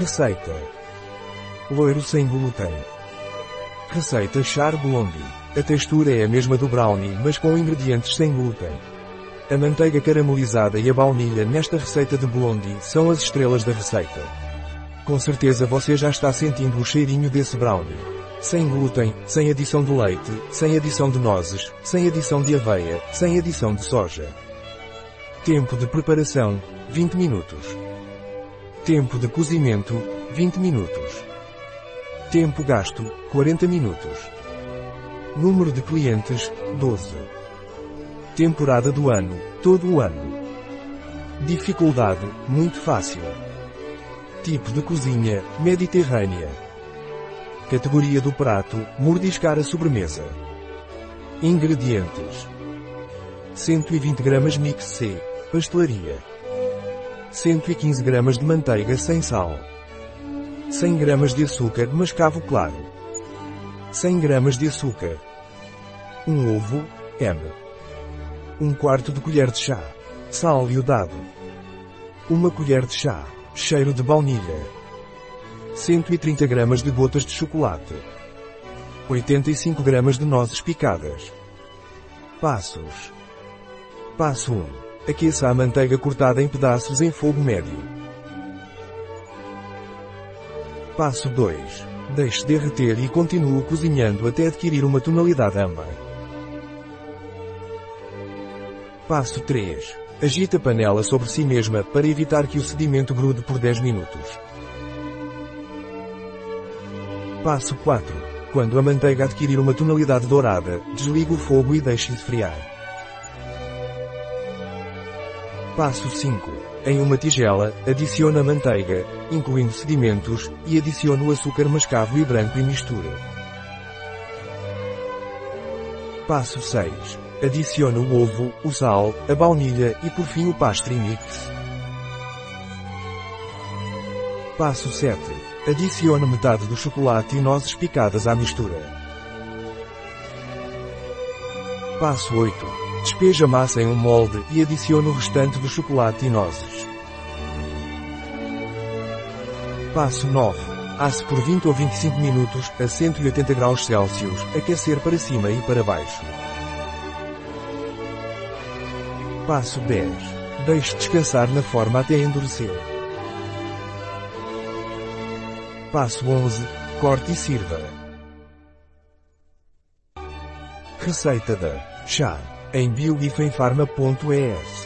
Receita. Loiro sem glúten. Receita Char Blondie. A textura é a mesma do brownie, mas com ingredientes sem glúten. A manteiga caramelizada e a baunilha nesta receita de blondie são as estrelas da receita. Com certeza você já está sentindo o cheirinho desse brownie. Sem glúten, sem adição de leite, sem adição de nozes, sem adição de aveia, sem adição de soja. Tempo de preparação, 20 minutos. Tempo de cozimento, 20 minutos. Tempo gasto, 40 minutos. Número de clientes, 12. Temporada do ano, todo o ano. Dificuldade, muito fácil. Tipo de cozinha, mediterrânea. Categoria do prato, mordiscar a sobremesa. Ingredientes. 120 gramas mix C, pastelaria. 115 gramas de manteiga sem sal. 100 gramas de açúcar mascavo claro. 100 gramas de açúcar. Um ovo, M. Um quarto de colher de chá. Sal iodado. Uma colher de chá. Cheiro de baunilha. 130 gramas de gotas de chocolate. 85 gramas de nozes picadas. Passos. Passo 1. Aqueça a manteiga cortada em pedaços em fogo médio. Passo 2. Deixe derreter e continue cozinhando até adquirir uma tonalidade âmbar. Passo 3. Agite a panela sobre si mesma para evitar que o sedimento grude por 10 minutos. Passo 4. Quando a manteiga adquirir uma tonalidade dourada, desligue o fogo e deixe esfriar. Passo 5. Em uma tigela, adicione a manteiga, incluindo sedimentos, e adicione o açúcar mascavo e branco e misture. Passo 6. Adicione o ovo, o sal, a baunilha e por fim o pastry mix. Passo 7. Adicione metade do chocolate e nozes picadas à mistura. Passo 8. Despeje a massa em um molde e adicione o restante do chocolate e nozes. Passo 9. Asse por 20 ou 25 minutos, a 180 graus Celsius, aquecer para cima e para baixo. Passo 10. Deixe descansar na forma até endurecer. Passo 11. Corte e sirva. Receita da chá em biogifenfarma.es